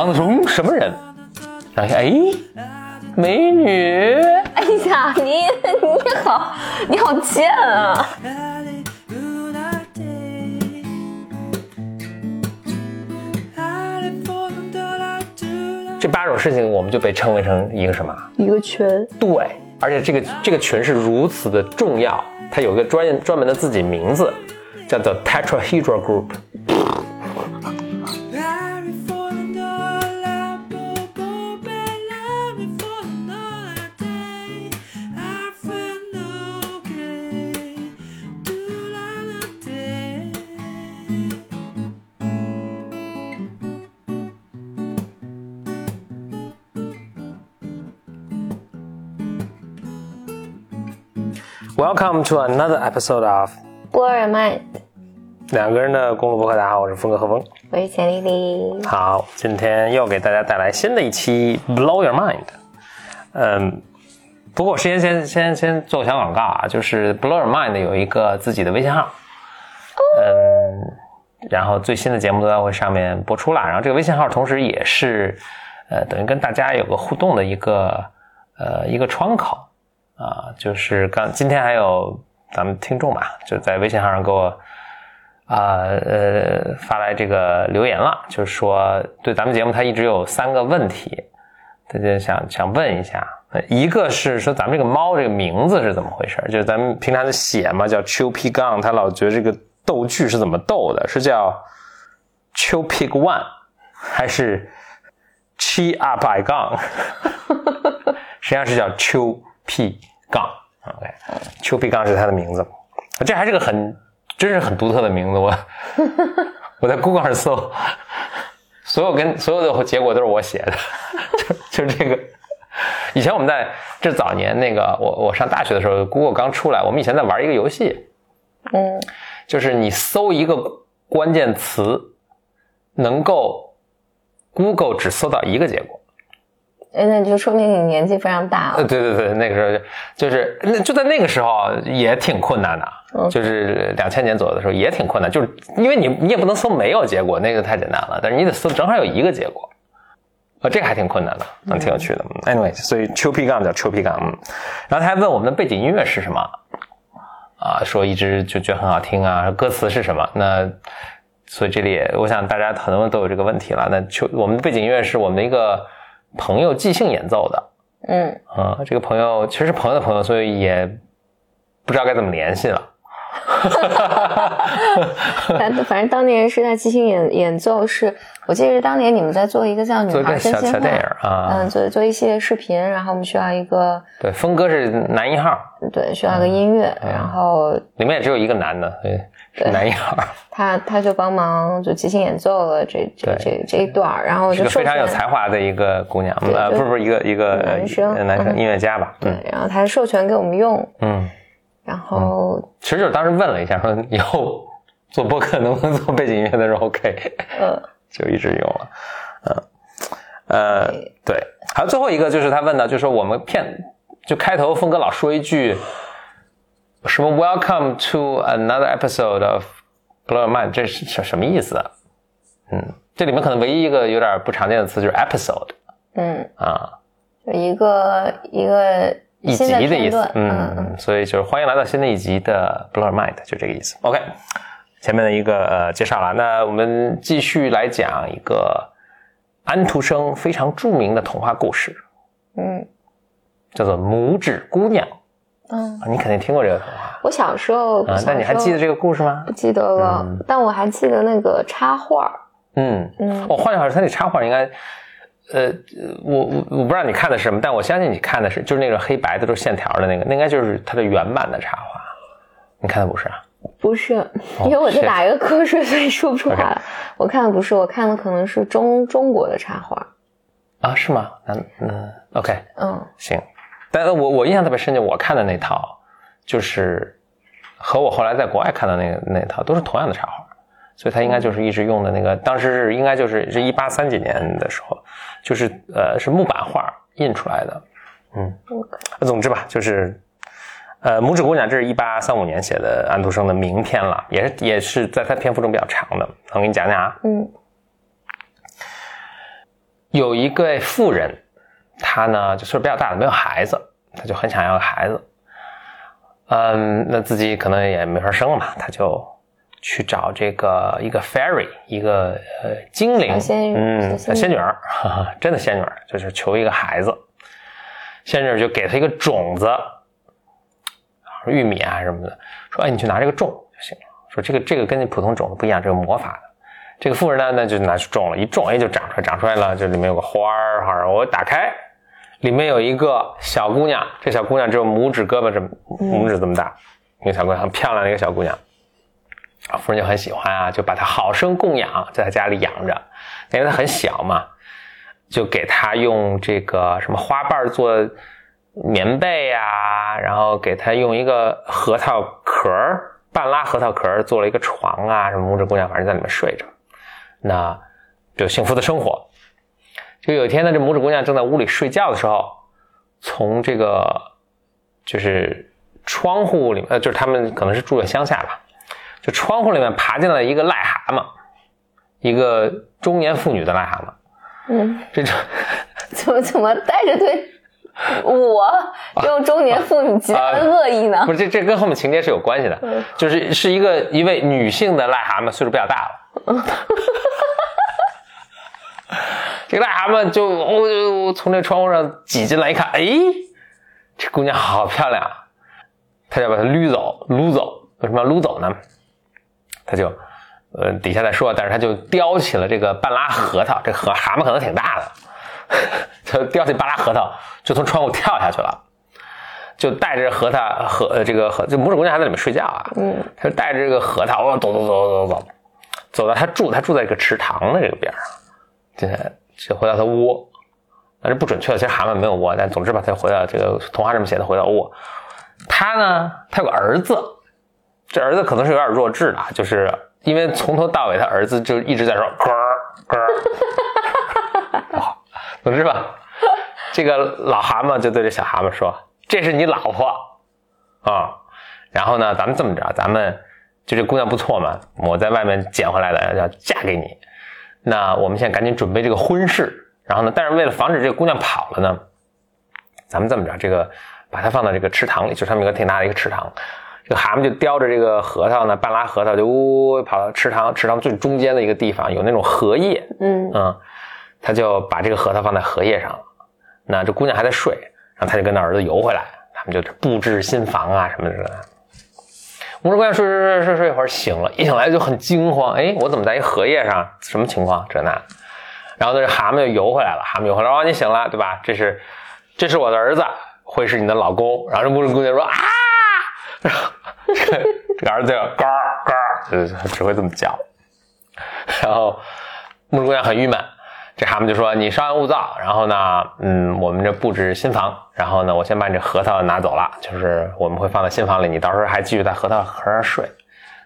王子说：“嗯，什么人？”然后哎，美女，哎呀，你你好，你好贱啊这八种事情我们就被称为成一个什么？一个群，对，而且这个这个群是如此的重要，它有一个专业专门的自己名字，叫做 Tetrahedral Group。，Welcome to another episode of Blow your mind，两个人的公路博客。大家好，我是峰哥何峰。我是钱丽丽。好，今天又给大家带来新的一期 Blow Your Mind。嗯，不过我先先先先做个小广告啊，就是 Blow Your Mind 有一个自己的微信号，嗯，然后最新的节目都在会上面播出了。然后这个微信号同时也是呃，等于跟大家有个互动的一个呃一个窗口啊，就是刚今天还有咱们听众吧，就在微信号上给我。啊呃发来这个留言了，就是说对咱们节目他一直有三个问题，他就想想问一下，一个是说咱们这个猫这个名字是怎么回事？就是咱们平常的写嘛，叫秋皮杠，他老觉得这个逗句是怎么逗的？是叫秋 pig one 还是 chi 啊百杠？实际上是叫秋皮杠，OK，丘比杠是他的名字，这还是个很。真是很独特的名字，我 我在 Google 上搜，所有跟所有的结果都是我写的，就就这个。以前我们在这早年那个我我上大学的时候，Google 刚出来，我们以前在玩一个游戏，嗯，就是你搜一个关键词，能够 Google 只搜到一个结果。哎，那就说明你年纪非常大呃，了。对对对，那个时候就是那就在那个时候也挺困难的，嗯就是两千年左右的时候也挺困难，就是因为你你也不能搜没有结果，那个太简单了，但是你得搜正好有一个结果，啊，这个还挺困难的，嗯，挺有趣的。嗯 Anyway，所以丘皮杠叫丘皮杠，嗯，然后他还问我们的背景音乐是什么，啊，说一直就觉得很好听啊，歌词是什么？那所以这里也我想大家很多人都有这个问题了。那秋我们的背景音乐是我们的一个朋友即兴演奏的。嗯，啊、这个朋友其实是朋友的朋友，所以也不知道该怎么联系了。反反正当年是在即兴演演奏是，我记得是当年你们在做一个叫《女孩真心话小小电影》啊，嗯，做做一系列视频，然后我们需要一个对，峰哥是男一号，对需要一个音乐，嗯然后里面也只有一个男的，对是男一号，他他就帮忙就即兴演奏了这这这这一段，然后就是非常有才华的一个姑娘，呃，不是不是一个一个男生呃男生嗯。音乐家吧，嗯。对，然后他授权给我们用，嗯，然后其实就是当时问了一下，说以后做播客能不能做背景音乐的时候 OK，呃。就一直用了，嗯，呃，对，还有最后一个就是他问到，就是说我们片就开头峰哥老说一句什么 Welcome to another episode of Blow Your Mind，这是什什么意思啊？嗯，这里面可能唯一一个有点不常见的词就是 episode 嗯，啊，就一个一个一集的意思，，嗯，嗯，所以就是欢迎来到新的一集的 Your Mind，就这个意思。OK，前面的一个呃介绍了，那我们继续来讲一个安徒生非常著名的童话故事，嗯。叫做《拇指姑娘》嗯，啊，你肯定听过这个童话。我小时候啊，但你还记得这个故事吗？不？记得了，嗯。但我还记得那个插画，嗯。嗯。我换句话说，他那插画应该。呃，我我我不知道你看的是什么，但我相信你看的是就是那个黑白的都是线条的那个，那应该就是它的原版的插画。你看的不是啊？不是，因为我在打一个瞌睡，所以说不出来。我看的不是，我看的可能是中中国的插画。啊，是吗？那那，OK，嗯行。但是我我印象特别深，就我看的那套，就是和我后来在国外看的那个那套都是同样的插画，所以他应该就是一直用的那个，当时是应该就是是一八三几年的时候，就是呃是木板画印出来的。嗯，总之吧，就是呃拇指姑娘，这是一八三五年写的安徒生的名篇了，也是也是在他篇幅中比较长的，我给你讲讲啊。嗯有一个妇人，她呢就岁数比较大了，没有孩子，她就很想要个孩子。嗯，那自己可能也没法生了嘛，她就去找这个一个 fairy，一个呃精灵，嗯，小仙女儿，哈哈，真的仙女儿，就是求一个孩子。仙女儿就给她一个种子，玉米啊什么的，说哎，你去拿这个种就行了。说这个这个跟你普通种子不一样，这个魔法的。这个妇人呢，那就拿去种了，一种哎就长出来，长出来了，这里面有个花儿哈，我打开，里面有一个小姑娘，这小姑娘只有拇指胳膊这么拇指这么大，一个小姑娘很漂亮的一个小姑娘，啊，夫人就很喜欢啊，就把她好生供养，在她家里养着，因为她很小嘛，就给她用这个什么花瓣做棉被呀、然后给她用一个核桃壳半拉核桃壳做了一个床啊，什么拇指姑娘反正在里面睡着。那就幸福的生活。就有一天呢，这拇指姑娘正在屋里睡觉的时候，从这个就是窗户里面，呃，就是他们可能是住在乡下吧，就窗户里面爬进来一个癞蛤蟆，一个中年妇女的癞蛤蟆。嗯，这种 怎么怎么带着对我这种中年妇女极大的恶意呢不？是这这跟后面情节是有关系的，就是是一个一位女性的癞蛤蟆，岁数比较大了。这个癞蛤蟆就哦就从这窗户上挤进来一看，哎，这姑娘好漂亮，他就把她捋走，撸走。为什么要撸走呢？他就呃底下再说，但是他就叼起了这个半拉核桃，这核蛤蟆可能挺大的，他叼起半拉核桃，就从窗户跳下去了。就带着核桃核呃这个核，就拇指姑娘还在里面睡觉啊，嗯，他就带着这个核桃，哦走走走走走走，走到他住他住在这个池塘的这个边上，接下来就回到他窝，但是不准确的，其实蛤蟆没有窝，但总之吧，他回到这个童话这么写的，回到窝。他呢，他有个儿子，这儿子可能是有点弱智的，就是因为从头到尾他儿子就一直在说咯儿咯儿，总之吧，这个老蛤蟆就对这小蛤蟆说：“这是你老婆啊。”然后呢，咱们这么着，咱们就这姑娘不错嘛，我在外面捡回来的，要嫁给你。那我们现在赶紧准备这个婚事。然后呢，但是为了防止这个姑娘跑了呢，咱们这么着，这个把它放到这个池塘里，就上面有个挺大的一个池塘。这个蛤蟆就叼着这个核桃呢，半拉核桃就呜呜跑到池塘，池塘最中间的一个地方有那种荷叶，嗯嗯，他就把这个核桃放在荷叶上，那这姑娘还在睡，然后他就跟他儿子游回来，他们就布置新房啊什么的。拇指姑娘睡睡睡睡睡一会儿醒了，一醒来就很惊慌，哎，我怎么在一荷叶上？什么情况？这那，然后呢，这蛤蟆就游回来了，蛤蟆游回来，哦，你醒了，对吧？这是，这是我的儿子，会是你的老公。然后这拇指姑娘说啊，然 后这个这个儿子就嘎嘎，就是只会这么叫。然后拇指姑娘很郁闷，这蛤蟆就说：“你稍安勿躁，然后呢，嗯，我们这布置新房，然后呢，我先把你这核桃拿走了，就是我们会放在新房里，你到时候还继续在核桃壳上睡。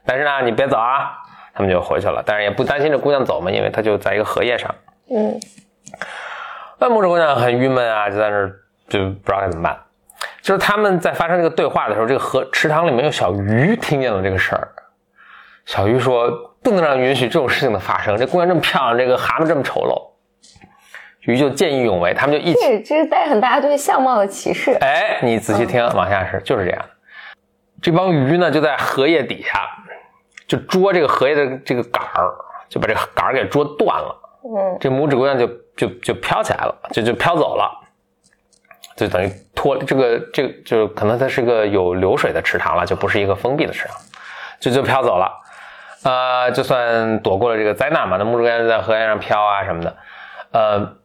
但是呢，你别走啊。”他们就回去了，但是也不担心这姑娘走嘛，因为她就在一个荷叶上。嗯那拇指姑娘很郁闷啊，就在那儿就不知道该怎么办。就是他们在发生这个对话的时候，这个河池塘里面有小鱼听见了这个事儿。小鱼说：“不能让允许这种事情的发生。这姑娘这么漂亮，这个蛤蟆这么丑陋。”鱼就见义勇为，他们就一起。这这是带很大对相貌的歧视。哎，你仔细听，往下是就是这样。这帮鱼呢，就在荷叶底下，就捉这个荷叶的这个杆儿，就把这个杆儿给捉断了。嗯这拇指姑娘就就就飘起来了，就就飘走了，就等于脱这个这个就可能它是个有流水的池塘了，就不是一个封闭的池塘，就就飘走了，呃，就算躲过了这个灾难嘛。那拇指姑娘就在荷叶上飘啊什么的，呃，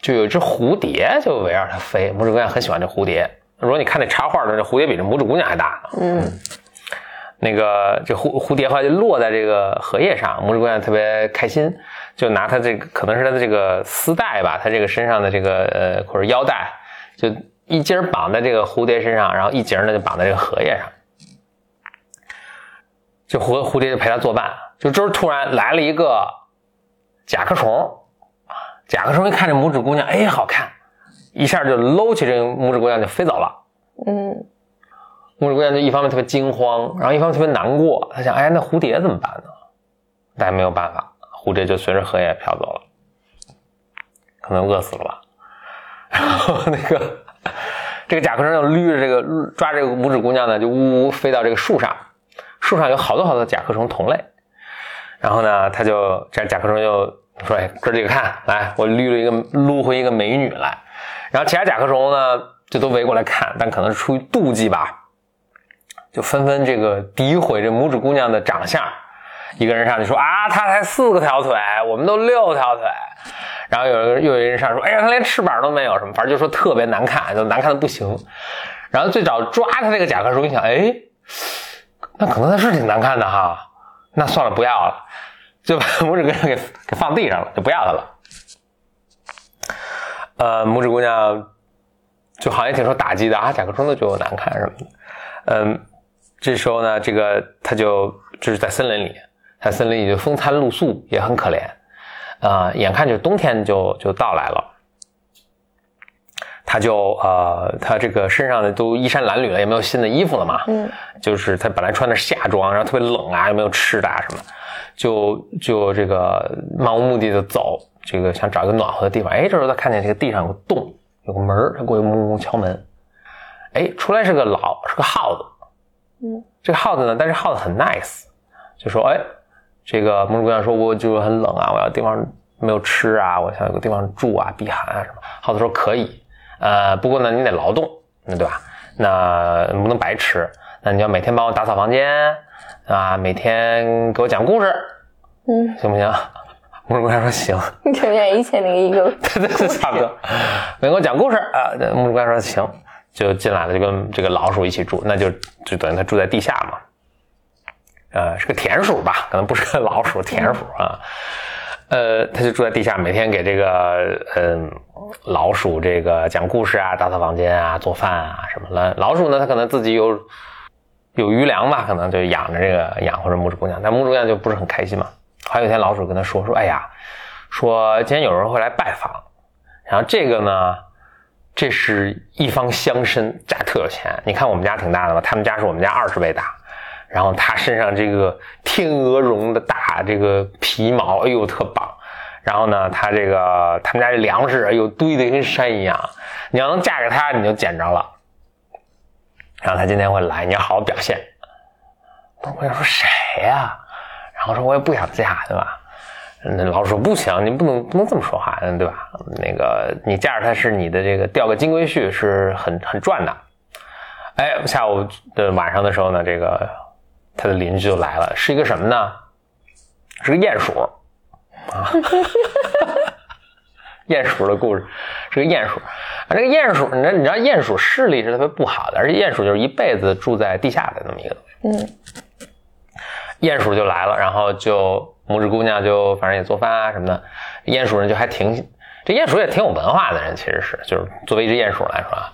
就有一只蝴蝶就围绕它飞，拇指姑娘很喜欢这蝴蝶。如果你看那插画的，这蝴蝶比这拇指姑娘还大。嗯那个这蝴蝴蝶后来就落在这个荷叶上，拇指姑娘特别开心，就拿它这个可能是它的这个丝带吧，它这个身上的这个呃或者腰带，就一节儿绑在这个蝴蝶身上，然后一节呢就绑在这个荷叶上，就蝴蝴蝶就陪它作伴，就这时候突然来了一个甲壳虫，甲壳虫一看这拇指姑娘，哎，好看，一下就搂起这个拇指姑娘就飞走了。嗯拇指姑娘就一方面特别惊慌，然后一方面特别难过，她想，哎，那蝴蝶怎么办呢？但没有办法，蝴蝶就随着荷叶飘走了，可能饿死了吧。然后那个这个甲壳虫就捋着这个抓这个拇指姑娘呢，就呜呜飞到这个树上，树上有好多好多甲壳虫同类。然后呢，他就这甲壳虫就说：“哎，哥几个看，来，我捋了一个撸回一个美女来。”然后其他甲壳虫呢，就都围过来看，但可能是出于妒忌吧，就纷纷这个诋毁这拇指姑娘的长相。一个人上去说：“啊，她才四个条腿，我们都六条腿。”然后有人又有人上说：“哎呀，他连翅膀都没有，什么，反正就说特别难看，就难看的不行。”然后最早抓他这个甲壳虫一想，哎，那可能他是挺难看的哈，那算了，不要了，就把 拇指姑娘给给放地上了，就不要它了。呃，拇指姑娘就好像挺受打击的啊，甲壳虫都觉得难看什么的。嗯，这时候呢，这个他就就是在森林里，在森林里就风餐露宿，也很可怜啊、眼看就冬天就就到来了。他就呃，他这个身上的都衣衫褴褛了，也没有新的衣服了嘛。嗯就是他本来穿的是夏装，然后特别冷啊，又没有吃的啊什么，就就这个漫无目的的走，这个想找一个暖和的地方。哎，这时候他看见这个地上有个洞，有个门他过去嗡嗡敲门。哎，出来是个老是个耗子，嗯，这个耗子呢，但是耗子很 nice，就说哎，这个拇指姑娘说我就很冷啊，我要地方没有吃啊，我想有个地方住啊，避寒啊什么。耗子说可以，呃，不过呢你得劳动，那对吧？那不能白吃，那你要每天帮我打扫房间啊，每天给我讲故事，嗯，行不行？拇指姑娘说行，你这边一千零一个，对对对，差不多。没给我讲故事啊，这拇指姑娘说行，就进来了，就跟这个老鼠一起住，那就就等于他住在地下嘛。呃，是个田鼠吧，可能不是个老鼠，田鼠啊。呃，他就住在地下，每天给这个嗯、老鼠这个讲故事啊，打扫房间啊，做饭啊什么的。老鼠呢，它可能自己有有余粮吧，可能就养着这个养活着拇指姑娘，但拇指姑娘就不是很开心嘛。还有一天，老鼠跟他说说，哎呀，说今天有人会来拜访，然后这个呢，这是一方乡绅，家特有钱。你看我们家挺大的吧，他们家是我们家二十倍大。然后他身上这个天鹅绒的大这个皮毛，哎呦特棒。然后呢，他这个他们家这粮食，哎呦堆得跟山一样。你要能嫁给他，你就捡着了。然后他今天会来，你要好好表现。我想说谁呀、然后说我也不想嫁，对吧？那老鼠说不行，你不能不能这么说话，对吧？那个你嫁着他是你的这个钓个金龟婿是很很赚的。哎，下午的晚上的时候呢，这个他的邻居就来了，是一个什么呢？是个鼹鼠啊，鼹鼠的故事是个鼹鼠啊。这个鼹鼠，你知道你知道鼹鼠视力是特别不好的，而且鼹鼠就是一辈子住在地下的那么一个东西。嗯鼹鼠就来了，然后就拇指姑娘就反正也做饭啊什么的，鼹鼠人就还挺，这鼹鼠也挺有文化的人，其实是就是作为一只鼹鼠来说啊，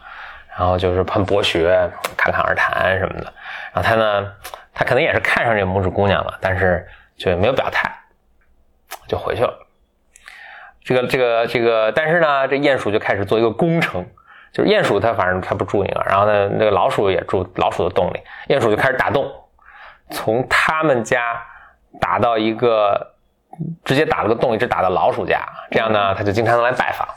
然后就是很博学，侃侃而谈什么的。然后他呢，他可能也是看上这拇指姑娘了，但是就没有表态，就回去了。这个这个这个，但是呢，这鼹鼠就开始做一个工程，就是鼹鼠它反正它不住你了，然后呢，那个老鼠也住老鼠的洞里，鼹鼠就开始打洞。从他们家打到一个，直接打了个洞，一直打到老鼠家，这样呢，他就经常能来拜访。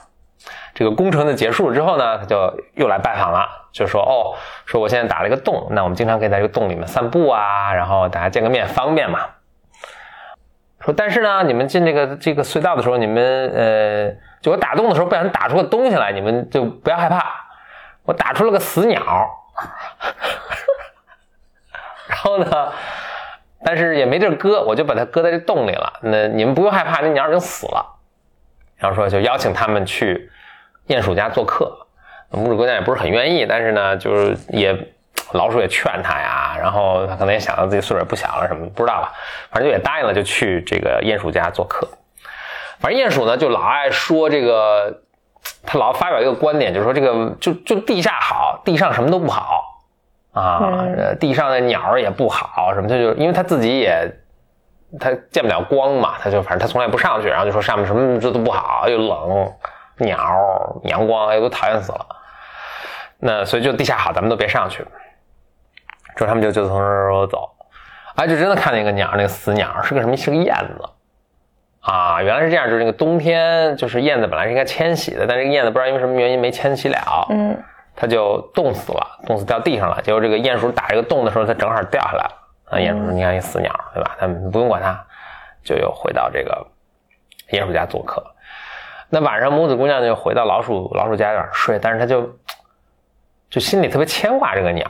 这个工程的结束之后呢，他就又来拜访了，就说哦，说我现在打了一个洞，那我们经常可以在这个洞里面散步啊，然后大家见个面方便嘛。说但是呢，你们进这个这个隧道的时候，你们呃，就我打洞的时候不小心打出个东西来，你们就不要害怕，我打出了个死鸟。然后呢，但是也没地儿搁，我就把它搁在这洞里了。那你们不用害怕，那鸟已经死了。然后说就邀请他们去鼹鼠家做客。拇指姑娘也不是很愿意，但是呢，就是也老鼠也劝她呀，然后她可能也想到自己岁数也不小了什么，不知道吧，反正就也答应了，就去这个鼹鼠家做客。反正鼹鼠呢就老爱说这个，他老发表一个观点，就是说这个就就地下好，地上什么都不好。啊，地上的鸟儿也不好，什么他就因为他自己也他见不了光嘛，他就反正他从来不上去，然后就说上面什么这都不好，又冷，鸟、阳光，哎，都讨厌死了。那所以就地下好，咱们都别上去。之后他们就就从这儿走，哎，就真的看见一个鸟，那个死鸟是个什么？是个燕子啊！原来是这样，就是那个冬天，就是燕子本来是应该迁徙的，但这个燕子不知道因为什么原因没迁徙了，嗯它就冻死了，冻死掉地上了。结果这个鼹鼠打这个洞的时候，它正好掉下来了。啊，鼹鼠说：“你看一死鸟，对吧？他们不用管它，就又回到这个鼹鼠家做客。那晚上母子姑娘就回到老鼠老鼠家里边睡，但是她就就心里特别牵挂这个鸟，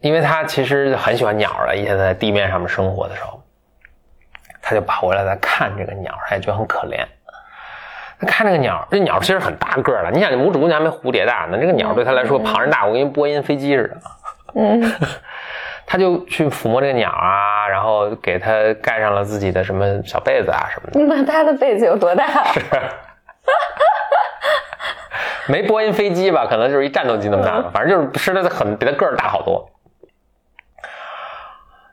因为她其实很喜欢鸟了。以前在地面上面生活的时候，她就跑回来在看这个鸟，她也觉得很可怜。她看这个鸟，这鸟其实很大个儿了。你想，这拇指姑娘还没蝴蝶大呢，这个鸟对她来说庞然大物，跟波音飞机似的。嗯 他就去抚摸这个鸟啊，然后给它盖上了自己的什么小被子啊什么的。那他的被子有多大？是 没波音飞机吧？可能就是一战斗机那么大吧，反正就是是的很比它个儿大好多。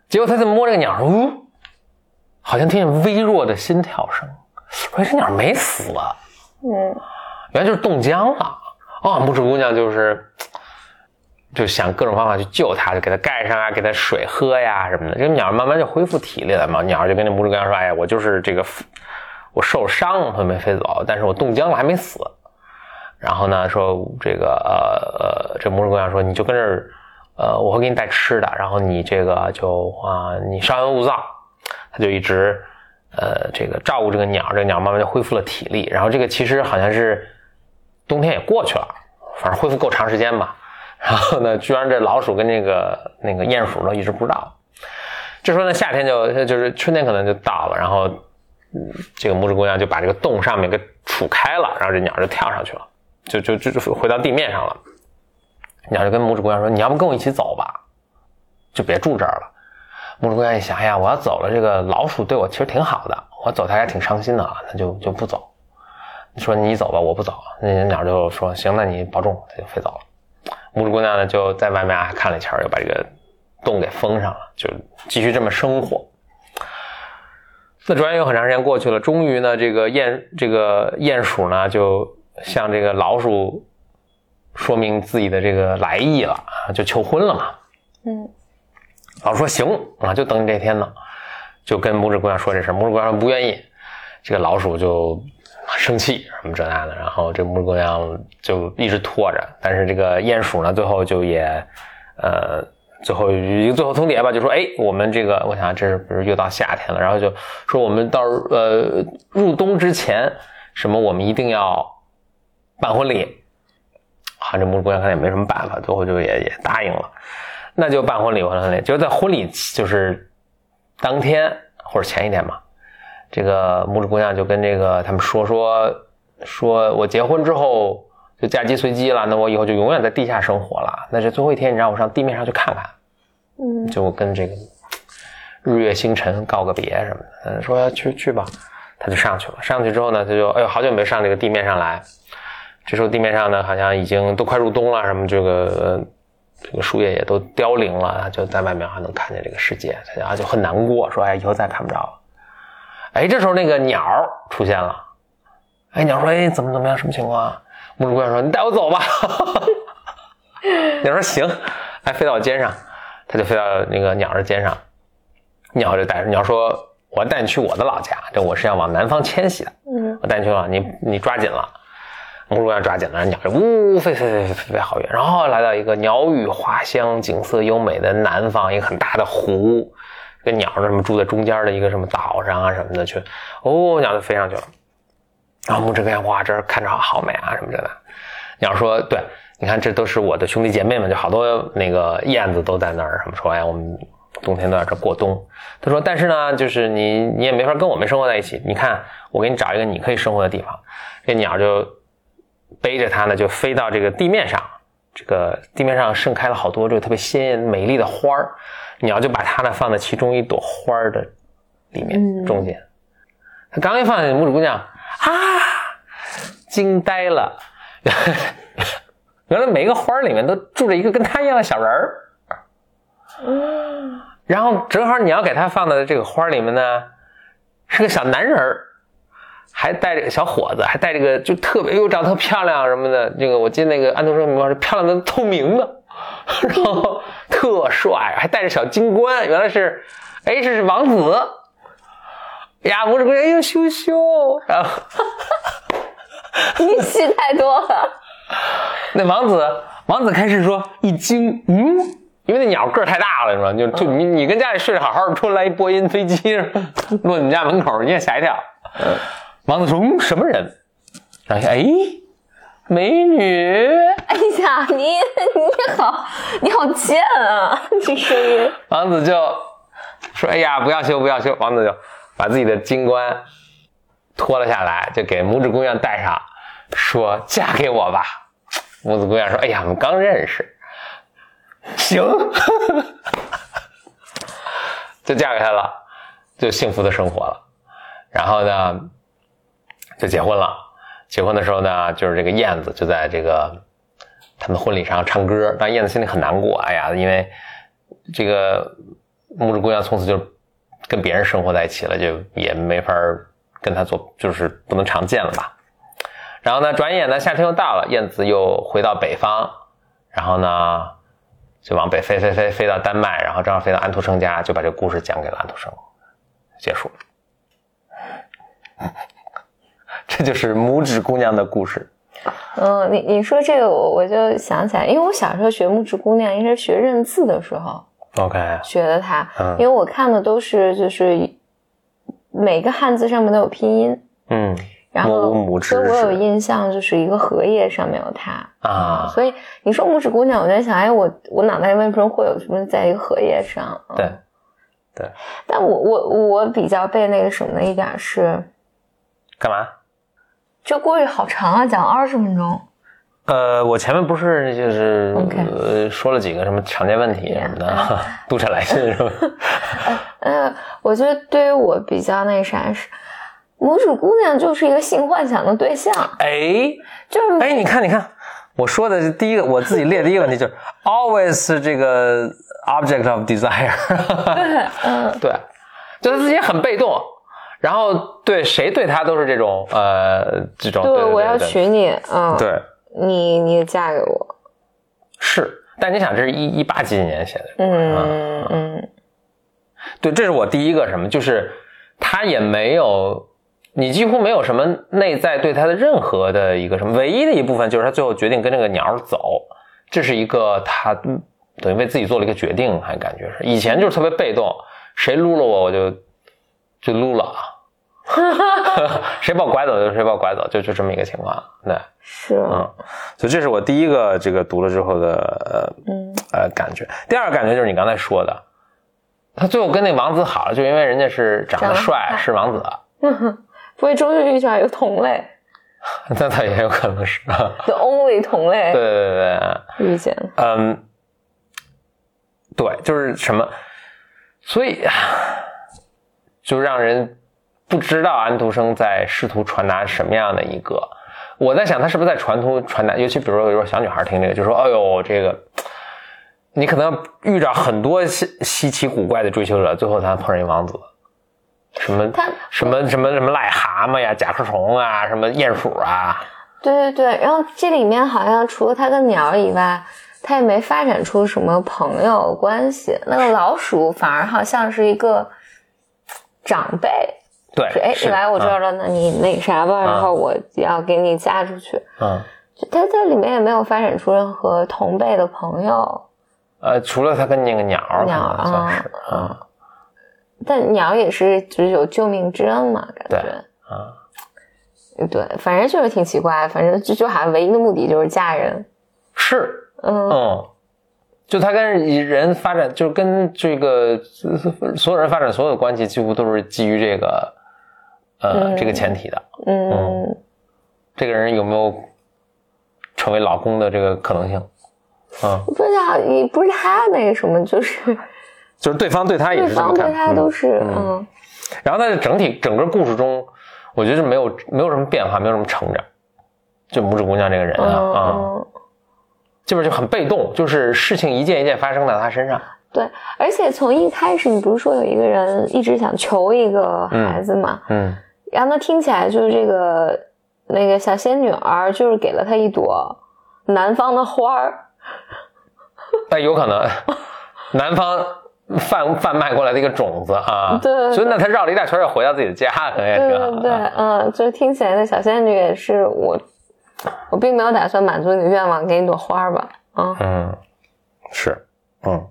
结果他在摸这个鸟，呜，好像听见微弱的心跳声。说这鸟没死啊，嗯原来就是冻僵了。哦，拇指姑娘就是就想各种方法去救它，就给它盖上啊，给它水喝呀什么的。这个鸟慢慢就恢复体力了嘛。鸟就跟那拇指姑娘说：“哎呀，我就是这个我受伤了，我没飞走，但是我冻僵了还没死。”然后呢，说这个呃呃，这拇指姑娘说：“你就跟这儿，呃，我会给你带吃的，然后你这个就啊，你稍安勿躁。”他就一直呃这个照顾这个鸟，这个鸟慢慢就恢复了体力。然后这个其实好像是冬天也过去了，反正恢复够长时间吧。然后呢，居然这老鼠跟那个那个鼹鼠都一直不知道。这时候呢，夏天就就是春天可能就到了，然后这个拇指姑娘就把这个洞上面给杵开了，然后这鸟就跳上去了，就就就就回到地面上了。鸟就跟拇指姑娘说：“你要不跟我一起走吧，就别住这儿了。”拇指姑娘一想，哎呀，我要走了，这个老鼠对我其实挺好的，我走它还挺伤心的啊，那就就不走。说你走吧，我不走。那鸟就说：“行，那你保重。”它就飞走了。拇指姑娘呢，就在外面啊看了一圈，又把这个洞给封上了，就继续这么生活。那转眼有很长时间过去了，终于呢，这个鼹这个鼹鼠呢，就向这个老鼠说明自己的这个来意了啊，就求婚了嘛。嗯老鼠说行啊，就等你这天呢，就跟拇指姑娘说这事儿。拇指姑娘说不愿意，这个老鼠就生气什么这那的，然后这拇指姑娘就一直拖着，但是这个鼹鼠呢，最后就也呃，最后一个最后通牒吧，就说哎，我们这个我想这是不是又到夏天了，然后就说我们到呃入冬之前，什么我们一定要办婚礼。啊，这拇指姑娘看也没什么办法，最后就也也答应了。那就办婚礼，办婚礼，就在婚礼就是当天或者前一天吧。这个拇指姑娘就跟这个他们说说说，我结婚之后就嫁鸡随鸡了，那我以后就永远在地下生活了。那这最后一天，你让我上地面上去看看，嗯就跟这个日月星辰告个别什么的。嗯，说去去吧，他就上去了。上去之后呢，他就哎呦，好久没上这个地面上来。这时候地面上呢，好像已经都快入冬了，什么这个。呃这个树叶也都凋零了，他就在外面还能看见这个世界，他就就很难过，说：“哎，以后再看不着了。”哎，这时候那个鸟出现了，哎，鸟说：“哎，怎么怎么样？什么情况啊？”拇指姑娘说：“你带我走吧。”鸟说：“行。”哎，飞到我肩上，它就飞到那个鸟的肩上，鸟就带着鸟说：“我带你去我的老家，这我是要往南方迁徙的，嗯我带你去了，你你抓紧了。”拇指姑娘抓紧了，鸟就呜飞飞飞飞飞好远，然后来到一个鸟语花香、景色优美的南方，一个很大的湖，跟鸟什么住在中间的一个什么岛上啊什么的去，哦，鸟就飞上去了。然后拇指姑娘哇，这儿看着好美啊什么的。鸟说：“对，你看这都是我的兄弟姐妹们，就好多那个燕子都在那儿，什么说哎，我们冬天都在这儿过冬。”他说：“但是呢，就是你你也没法跟我们生活在一起，你看我给你找一个你可以生活的地方。”这鸟就。背着它呢，就飞到这个地面上。这个地面上盛开了好多这个特别鲜艳美丽的花儿，鸟就把它呢放在其中一朵花儿的里面、嗯中间。他刚一放下，拇指姑娘啊，惊呆了。原来每一个花儿里面都住着一个跟他一样的小人儿。嗯然后正好你要给他放的这个花里面呢，是个小男人儿，还带着小伙子，还带着个就特别又长得特漂亮什么的。这个我记得那个安徒生名画是漂亮的透明的，然后特帅，还带着小金冠，原来是，哎，这是王子。哎呀，拇指姑呦羞羞，然后你戏太多了。那王子，王子开始说一惊，嗯，因为那鸟个儿太大了，是吧？就就你你跟家里睡得好好的，突然来一波音飞机落你们家门口，你也吓一跳。王子说，嗯，什么人？然后哎，美女。哎呀，你你好，你好贱啊！这声音。王子就说，哎呀，不要修，不要修。王子就把自己的金冠脱了下来，就给拇指姑娘戴上，说嫁给我吧。拇指姑娘说，哎呀，我们刚认识。行，就嫁给他了，就幸福的生活了。然后呢，就结婚了。结婚的时候呢，就是这个燕子就在这个他们婚礼上唱歌，但燕子心里很难过。哎呀，因为这个拇指姑娘从此就跟别人生活在一起了，就也没法跟他做，就是不能常见了吧。然后呢，转眼呢，夏天又到了，燕子又回到北方，然后呢。就往北飞飞飞飞到丹麦，然后正好飞到安徒生家，就把这个故事讲给了安徒生，结束了。这就是拇指姑娘的故事。嗯，你你说这个，我我就想起来，因为我小时候学拇指姑娘，应该是学认字的时候，OK，学的它。嗯因为我看的都是就是每个汉字上面都有拼音，嗯，然后拇指所以我有印象，就是一个荷叶上面有它。啊，所以你说拇指姑娘，我在想，哎，我我脑袋里为什么会有什么在一个荷叶上？嗯对，对，但我我我比较被那个什么的一点是，干嘛？这故事好长啊，讲二十分钟。呃，我前面不是就是说了几个什么常见问题什么的，读者来信是吧？呃，我觉得对于我比较那啥是，拇指姑娘就是一个性幻想的对象，哎就是哎，你看你看，我说的第一个，我自己列的第一个问题就是 always 是这个 object of desire。嗯，对，就是自己很被动，然后对谁对他都是这种呃这种对，我要娶你，嗯，对。你你嫁给我，是，但你想这是一一八几几年写的，嗯嗯对，这是我第一个什么，就是他也没有，你几乎没有什么内在对他的任何的一个什么，唯一的一部分就是他最后决定跟这个鸟走，这是一个他嗯等于为自己做了一个决定，还感觉是。以前就是特别被动，谁撸了我我就就撸了，谁把我拐走就谁把我拐走，就就这么一个情况，对，是，嗯，所以这是我第一个这个读了之后的呃嗯呃感觉。第二个感觉就是你刚才说的，他最后跟那王子好了，就因为人家是长长得得帅，好是王子，不会终于遇上一个同类？那他也有可能是，，the only 同类对对对对，遇见了，嗯，对，就是什么，所以就让人不知道安徒生在试图传达什么样的一个。我在想，他是不是在传图传达？尤其比如说，有时候小女孩听这个，就说：“哎呦，这个你可能遇着很多稀稀奇古怪的追求者，最后才碰上一王子。什么他什么什么什么癞蛤蟆呀、甲壳虫啊、什么鼹鼠啊，对对对，然后这里面好像除了他跟鸟以外，他也没发展出什么朋友关系。那个老鼠反而好像是一个长辈，对，说哎，你来我这儿了，那你那啥吧，然后我要给你嫁出去。嗯，就他在里面也没有发展出任何同辈的朋友，呃，除了他跟那个鸟儿，鸟算是，啊。嗯，但鸟也是就是有救命之恩嘛，感觉。啊，对，反正就是挺奇怪，反正就就好像唯一的目的就是嫁人。是，嗯，嗯，就他跟人发展，就是跟这个所有人发展所有的关系，几乎都是基于这个，呃，嗯这个前提的。嗯，这个人有没有成为老公的这个可能性？嗯，不知道，你不是他那个什么，就是 就是对方对他也是这么看，方对他都嗯是嗯。嗯。然后在整体整个故事中，我觉得没有没有什么变化，没有什么成长。就拇指姑娘这个人啊，啊、嗯基本就很被动，就是事情一件一件发生在他身上。对，而且从一开始，你不是说有一个人一直想求一个孩子嘛？嗯然后那听起来就是这个那个小仙女儿，就是给了他一朵南方的花儿。那有可能 南方贩贩卖过来的一个种子啊，对对对所以那他绕了一大圈又回到自己的家，可能也对是对对，嗯，就是听起来那小仙女也是我，我并没有打算满足你的愿望，给你朵花吧。啊、嗯，是，嗯，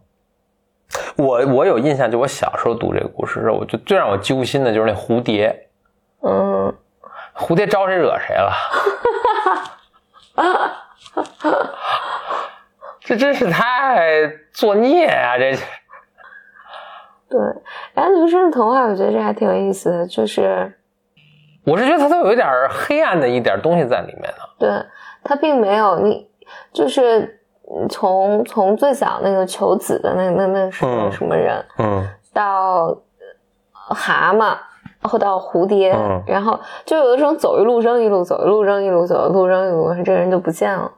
我我有印象，就我小时候读这个故事时候，我就最让我揪心的就是那蝴蝶，嗯，蝴蝶招谁惹谁了？这真是太作孽啊、这对。安徒生的童话，我觉得这还挺有意思的，就是我是觉得它都有一点黑暗的一点东西在里面的。对他并没有你，就是嗯从从最早那个求子的那那那什么嗯什么人，嗯到呃蛤蟆，然后到蝴蝶，嗯然后就有的时候走一路扔一路，走一路扔一路，走一路扔一路，这个人就不见了。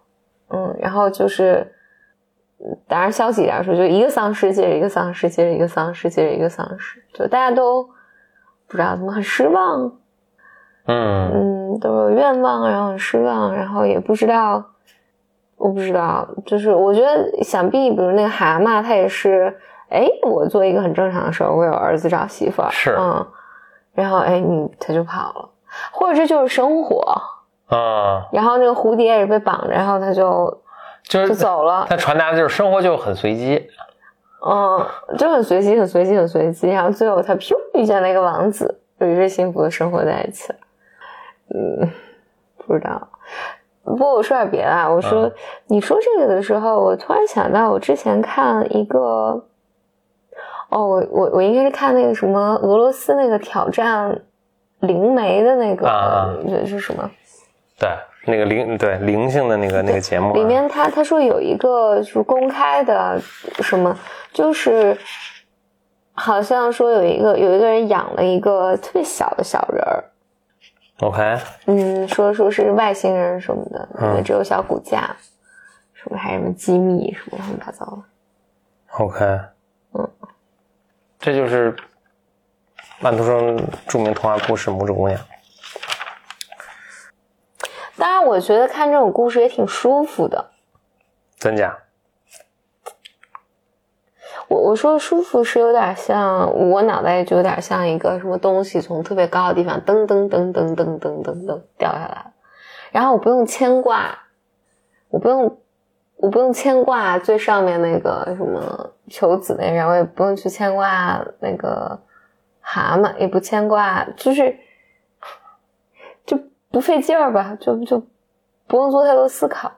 嗯，然后就是，嗯当然消极一点说，就一个丧尸接着一个丧尸，接着一个丧尸，接着一个丧尸，就大家都不知道怎么很失望，嗯。嗯，都有愿望，然后很失望，然后也不知道，我不知道，就是我觉得想必，比如那个蛤蟆，他也是，哎，我做一个很正常的事儿，我有儿子找媳妇儿，是。嗯，然后哎，你他就跑了，或者这就是生活，啊，然后那个蝴蝶也是被绑着，然后他就就是就走了，他传达的就是生活就很随机。嗯，就很随机，很随机，很随机，然后最后他噗遇见了一个王子，就一直幸福的生活在一起了。嗯，不知道。不过我说点别的啊，我说、嗯你说这个的时候，我突然想到我之前看一个，哦，我我我应该是看那个什么俄罗斯那个挑战灵媒的那个，是什么？对，那个灵对灵性的那个那个节目啊、里面他他说有一个就是公开的什么，就是好像说有一个有一个人养了一个特别小的小人儿，OK，嗯，说说是外星人什么的，嗯只有小骨架，什么还什么机密什么乱七八糟的。OK，嗯，这就是曼徒生著名童话故事《拇指姑娘》。当然，我觉得看这种故事也挺舒服的。真假？我我说舒服是有点像，我脑袋就有点像一个什么东西从特别高的地方噔噔噔噔噔噔噔噔掉下来，然后我不用牵挂，我不用我不用牵挂最上面那个什么求子那人，我也不用去牵挂那个蛤蟆，也不牵挂，就是就不费劲儿吧，就就不用做太多思考。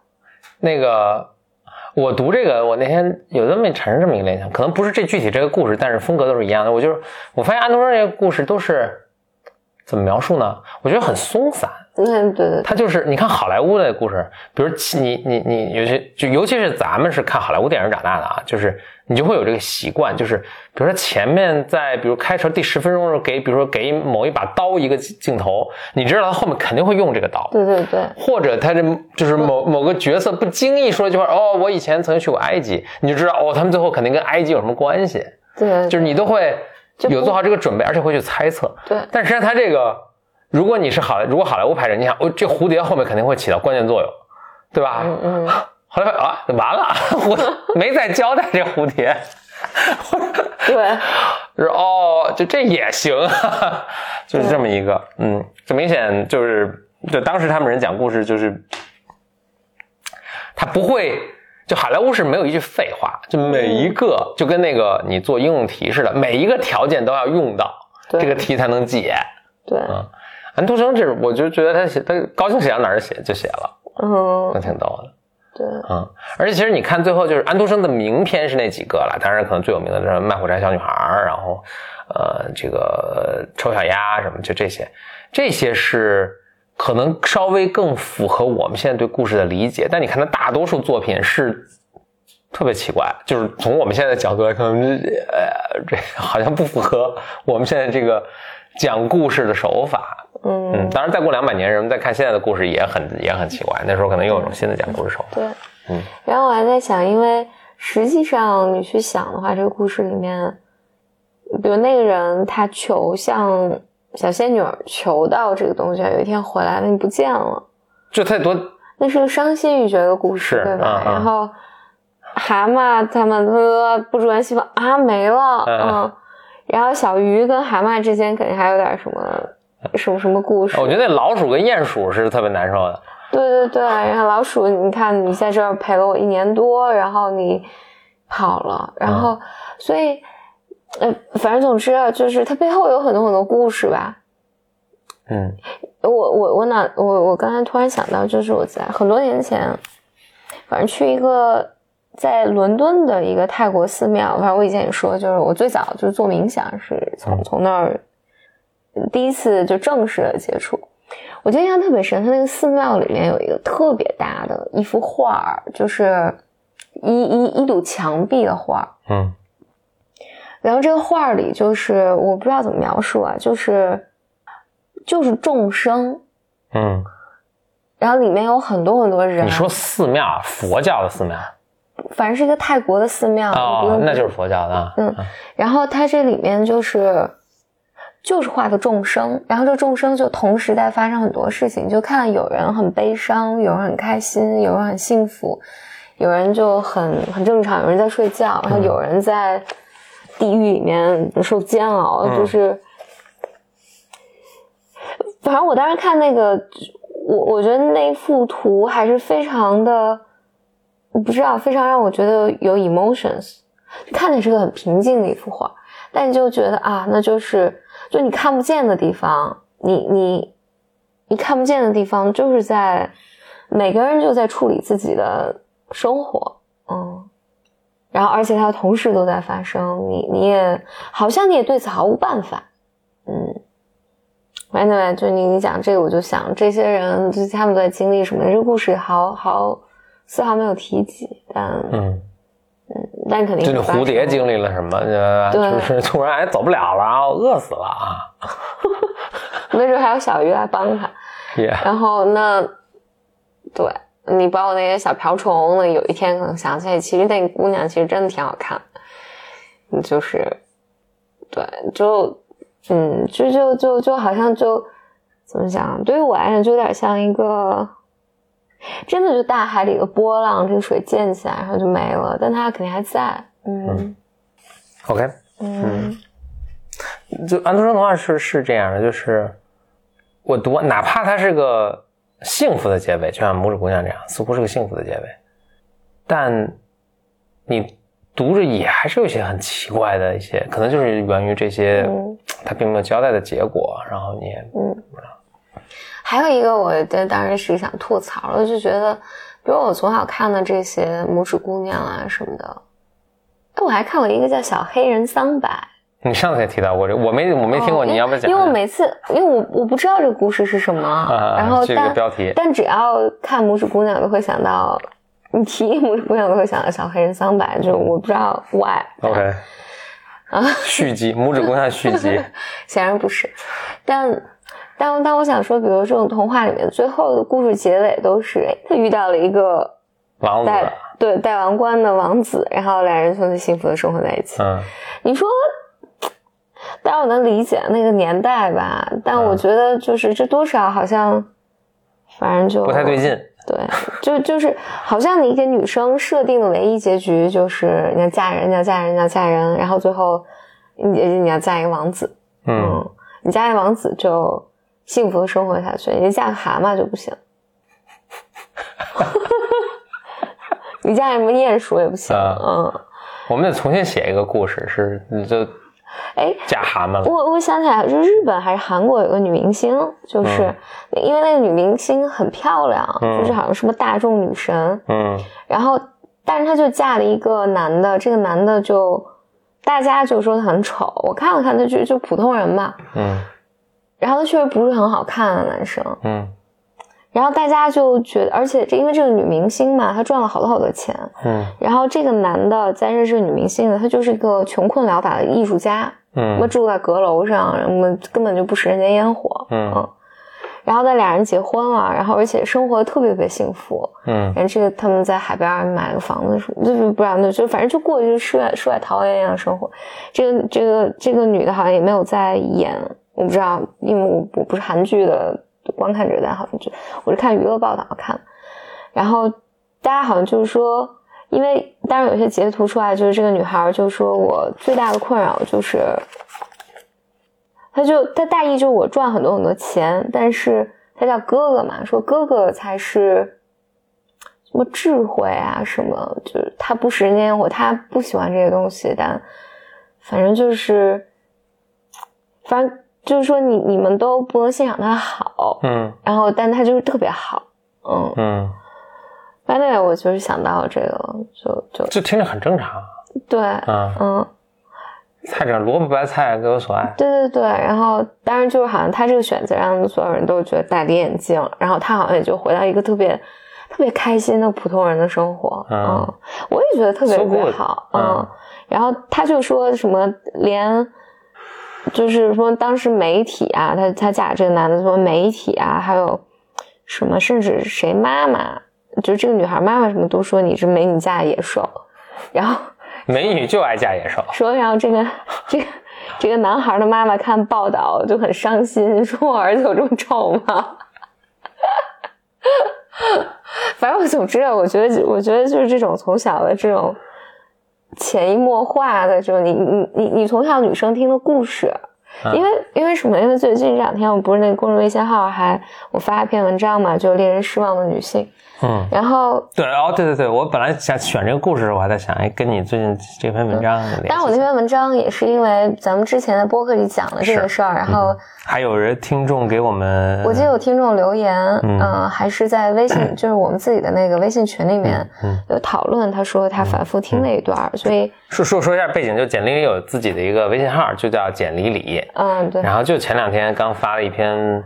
那个，我读这个，我那天有这么产生这么一个联想，可能不是这具体这个故事，但是风格都是一样的。我就是我发现安徒生这个故事都是怎么描述呢？我觉得很松散。嗯，对对他就是你看好莱坞的故事，比如你你你有些就尤其是咱们是看好莱坞电影长大的啊，就是你就会有这个习惯，就是比如说前面在比如开头第十分钟的时候给比如说给某一把刀一个镜头，你知道他后面肯定会用这个刀，对对对，或者他这就是某某个角色不经意说一句话，哦，我以前曾经去过埃及，你就知道哦，他们最后肯定跟埃及有什么关系，对，就是你都会有做好这个准备，而且会去猜测。对。但实际上他这个，如果你是好，如果好莱坞拍人，你想，哦，这蝴蝶后面肯定会起到关键作用，对吧？嗯嗯。后来啊，完了，我没再交代这蝴蝶，对，说哦，就这也行，就是这么一个，嗯，这明显就是，就当时他们人讲故事，就是他不会，就好莱坞是没有一句废话，就每一个就跟那个你做应用题似的，每一个条件都要用到，对。这个题才能解。对，安徒生这，我就觉得他写，他高兴写到哪儿写就写了，嗯那，挺逗的。对，嗯，而且其实你看最后就是安徒生的名篇是那几个了，当然可能最有名的是《卖火柴小女孩》，然后呃这个丑小鸭什么，就这些，这些是可能稍微更符合我们现在对故事的理解。但你看他大多数作品是特别奇怪，就是从我们现在的角度来看，呃这好像不符合我们现在这个讲故事的手法。嗯，嗯，当然再过两百年，人们再看现在的故事也很也很奇怪，那时候可能又有一种新的讲故事手法。对，嗯。然后我还在想，因为实际上你去想的话，这个故事里面，比如那个人他求向小仙女求到这个东西，有一天回来了，你不见了，这太多那是个伤心欲绝的故事，对吧？然后蛤蟆他们呃不住元西方啊没了，嗯嗯，然后小鱼跟蛤蟆之间肯定还有点什么什么什么故事，我觉得那老鼠跟鼹鼠是特别难受的。对对对，然后老鼠，你看你在这儿陪了我一年多，然后你跑了，然后、嗯所以呃，反正总之啊，就是它背后有很多很多故事吧。嗯。我我我哪我我刚才突然想到，就是我在很多年前，反正去一个在伦敦的一个泰国寺庙，反正我以前也说，就是我最早就是做冥想是从嗯。从那儿第一次就正式的接触。我印象特别深，他那个寺庙里面有一个特别大的一幅画儿，就是一一一堵墙壁的画儿，嗯然后这个画儿里就是我不知道怎么描述啊，就是就是众生，嗯，然后里面有很多很多人。你说寺庙，佛教的寺庙反正是一个泰国的寺庙，哦那就是佛教的啊。嗯然后它这里面就是就是画的众生，然后这众生就同时在发生很多事情，就看有人很悲伤，有人很开心，有人很幸福，有人就很很正常，有人在睡觉，然后有人在地狱里面受煎熬，嗯就是。反正我当时看那个，我我觉得那幅图还是非常的，我不知道，非常让我觉得有 emotions。看的是个很平静的一幅画，但你就觉得啊，那就是就你看不见的地方，你你你看不见的地方，就是在每个人就在处理自己的生活，嗯，然后而且它同时都在发生，你你也好像你也对此毫无办法，嗯。反正就你你讲这个，我就想这些人，就是他们都在经历什么？这个故事好好丝毫没有提及，但嗯，但肯定这个会发生蝴蝶经历了什么？就是 突然哎走不了了，然后饿死了啊。没准还有小鱼来帮他。也然后那，对你包括那些小瓢虫，那有一天可能想起来，其实那个姑娘其实真的挺好看，嗯就是，对，就，嗯，就就就就好像就怎么讲？对于我来讲，就有点像一个，真的就大海里的波浪，这个水溅起来，然后就没了，但它肯定还在，嗯 OK，嗯。就安徒生童话是是这样的，就是我读完，哪怕它是个幸福的结尾，就像拇指姑娘这样，似乎是个幸福的结尾，但你读着也还是有一些很奇怪的一些，可能就是源于这些嗯。他并没有交代的结果，然后你也嗯。还有一个，我这当时是想吐槽了，就觉得，比如我从小看的这些拇指姑娘啊什么的，哎，我还看过一个叫《小黑人桑白》，你上次也提到过这个，我没我没听过，哦你要不要讲讲？因为我每次，因为我我不知道这个故事是什么，啊然后这个但标题。但只要看拇指姑娘，都会想到你提拇指姑娘，都会想到小黑人桑白，就我不知道 why。OK 啊，续集拇指姑娘续集，显然不是，但但但我想说，比如这种童话里面最后的故事结尾都是，哎，他遇到了一个王子，戴对戴王冠的王子，然后两人从此幸福的生活在一起。嗯你说，当然我能理解那个年代吧，但我觉得就是这多少好像，反正就不太对。劲。对，就就是好像你给女生设定的唯一结局就是你要嫁人，你要嫁人，你要嫁人，然后最后你你要嫁一个王子，嗯，嗯，你嫁一个王子就幸福的生活下去，你嫁个蛤蟆就不行。你嫁什么鼹鼠也不行，我们得重新写一个故事，是你就哎，嫁蛤蟆。了。我我想起来，就日本还是韩国有个女明星，就是、因为那个女明星很漂亮，嗯。就是好像什么大众女神，嗯。然后但是她就嫁了一个男的，这个男的就大家就说他很丑，我看了看他就就普通人嘛，嗯然后他确实不是很好看的男生，嗯。然后大家就觉得，而且这因为这个女明星嘛，她赚了好多好多钱，嗯。然后这个男的在认识女明星的，他就是一个穷困潦倒的艺术家，我嗯住在阁楼上，我们根本就不食人间烟火。嗯。然后那俩人结婚了，然后而且生活得特别特别幸福。嗯。然后这个他们在海边买个房子什么，就是不然的就反正就过就是世外世外桃源一样的生活。这个这个这个女的好像也没有在演，我不知道，因为我我不是韩剧的观看者，但好像就我是看娱乐报道看。然后大家好像就是说，因为当然有些截图出来，就是这个女孩就说我最大的困扰就是，她就她大意就是我赚很多很多钱，但是她叫哥哥嘛，说哥哥才是什么智慧啊什么，就是他不食人间烟火，他不喜欢这些东西，但反正就是，反正就是说你你们都不能欣赏他好，嗯然后但他就是特别好，嗯。嗯，反正我就是想到这个了，就就这听着很正常对，嗯。嗯，菜这萝卜白菜各有所爱。对对对。然后当然就是好像他这个选择让所有人都觉得戴着眼镜，然后他好像也就回到一个特别特别开心的普通人的生活。嗯嗯，我也觉得特别特别好。嗯嗯，然后他就说什么连。就是说，当时媒体啊，他他嫁这个男的，说媒体啊，还有什么，甚至谁妈妈，就这个女孩妈妈，什么都说你是美女嫁野兽，然后 美女就爱嫁野兽。说，然后这个这个这个男孩的妈妈看报道就很伤心，说我儿子有这么丑吗？反正我总之啊，我觉得我觉得就是这种从小的这种潜移默化的这种你你你你从小女生听的故事。因为因为什么？因为最近这两天我不是那个公众微信号还我发一篇文章嘛，就令人失望的女性。嗯，然后对哦，对对对，我本来想选这个故事，我还在想，哎，跟你最近这篇文章有联系。但是我那篇文章也是因为咱们之前的播客里讲了这个事儿，然后还有人听众给我们，我记得有听众留言，嗯。嗯、还是在微信，就是我们自己的那个微信群里面嗯有讨论，他说他反复听了一段儿，所以说说说一下背景，就简历里有自己的一个微信号，就叫简历里，嗯，对，然后就前两天刚发了一篇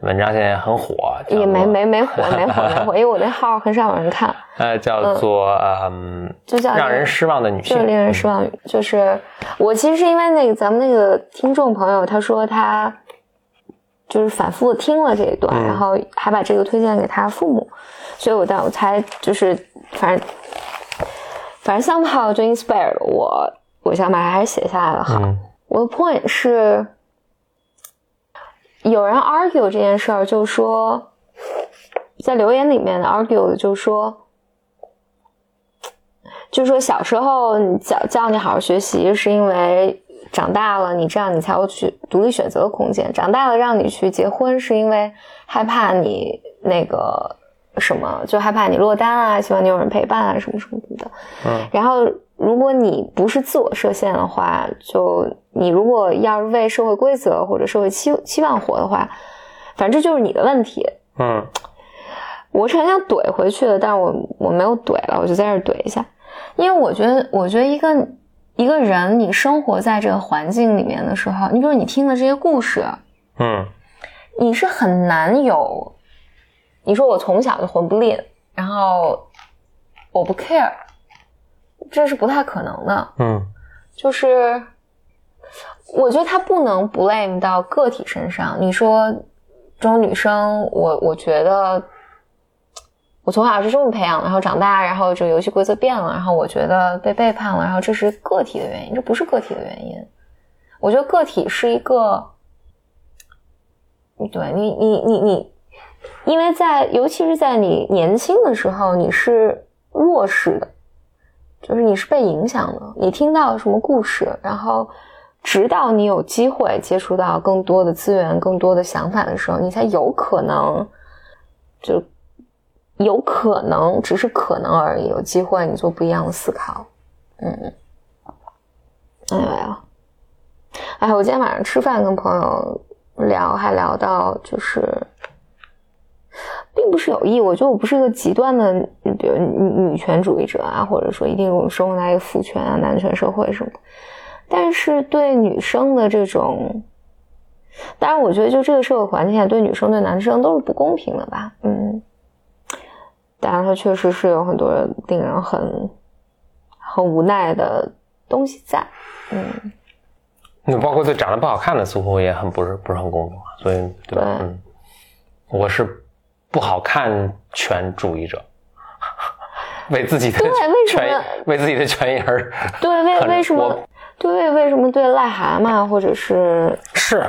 文章，现在很火，也没没没火没火没火，因为我那号很少有人看，呃叫做嗯，就叫让人失望的女性就是，令人失望。就是我其实是因为那个咱们那个听众朋友，他说他就是反复听了这一段，嗯然后还把这个推荐给他父母，所以我当我才就是反正反正 somehow 就 inspired 我，我想把它还是写下来了好。嗯我的 point 是，有人 argue 这件事儿，就说在留言里面的 argue 的就说，就说小时候你教教你好好学习，是因为长大了你这样你才有去独立选择的空间；长大了让你去结婚，是因为害怕你那个什么，就害怕你落单啊，希望你有人陪伴啊，什么什么的。嗯然后，如果你不是自我设限的话，就你如果要是为社会规则或者社会期期望活的话，反正这就是你的问题。嗯。我是很想怼回去的，但是我我没有怼了，我就在这儿怼一下，因为我觉得，我觉得一个一个人，你生活在这个环境里面的时候，你比如你听的这些故事，嗯。你是很难有，你说我从小就混不吝，然后我不 care，这是不太可能的。嗯就是我觉得他不能 blame 到个体身上。你说这种女生，我我觉得我从小是这么培养的，然后长大，然后这个游戏规则变了，然后我觉得被背叛了，然后这是个体的原因，这不是个体的原因。我觉得个体是一个，对你你你你，因为在尤其是在你年轻的时候，你是弱势的。就是你是被影响的，你听到了什么故事，然后直到你有机会接触到更多的资源、更多的想法的时候，你才有可能，就有可能，只是可能而已，有机会你做不一样的思考。嗯，哎呀，哎，我今天晚上吃饭跟朋友聊，还聊到就是。并不是有意，我觉得我不是一个极端的，比如女女权主义者啊，或者说一定我们生活在一个父权啊、男权社会什么。但是对女生的这种，当然我觉得就这个社会环境下，对女生对男生都是不公平的吧。嗯，当然它确实是有很多令人很很无奈的东西在。嗯，那包括对长得不好看的，似乎也很不是不是很公平嘛，所以对吧？对嗯我是不好看权主义者，为自己的对为什么权为自己的权益而对，为为什么？对，为为什么对癞蛤蟆或者是是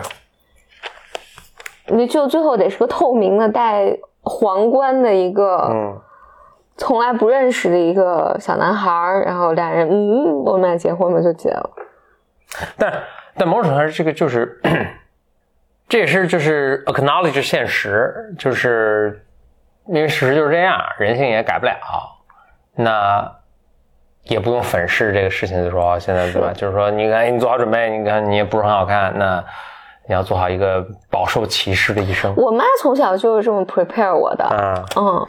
你就最后得是个透明的戴皇冠的一个，嗯从来不认识的一个小男孩儿，然后俩人嗯，我们俩结婚吧，就结了。但但某种程度上，这个就是，这也是就是 acknowledge 现实，就是因为事实就是这样，人性也改不了，那也不用粉饰这个事情，就说哦现在对吧？就是说，你看你做好准备，你看你也不是很好看，那你要做好一个饱受歧视的一生。我妈从小就是这么 prepare 我的，啊，嗯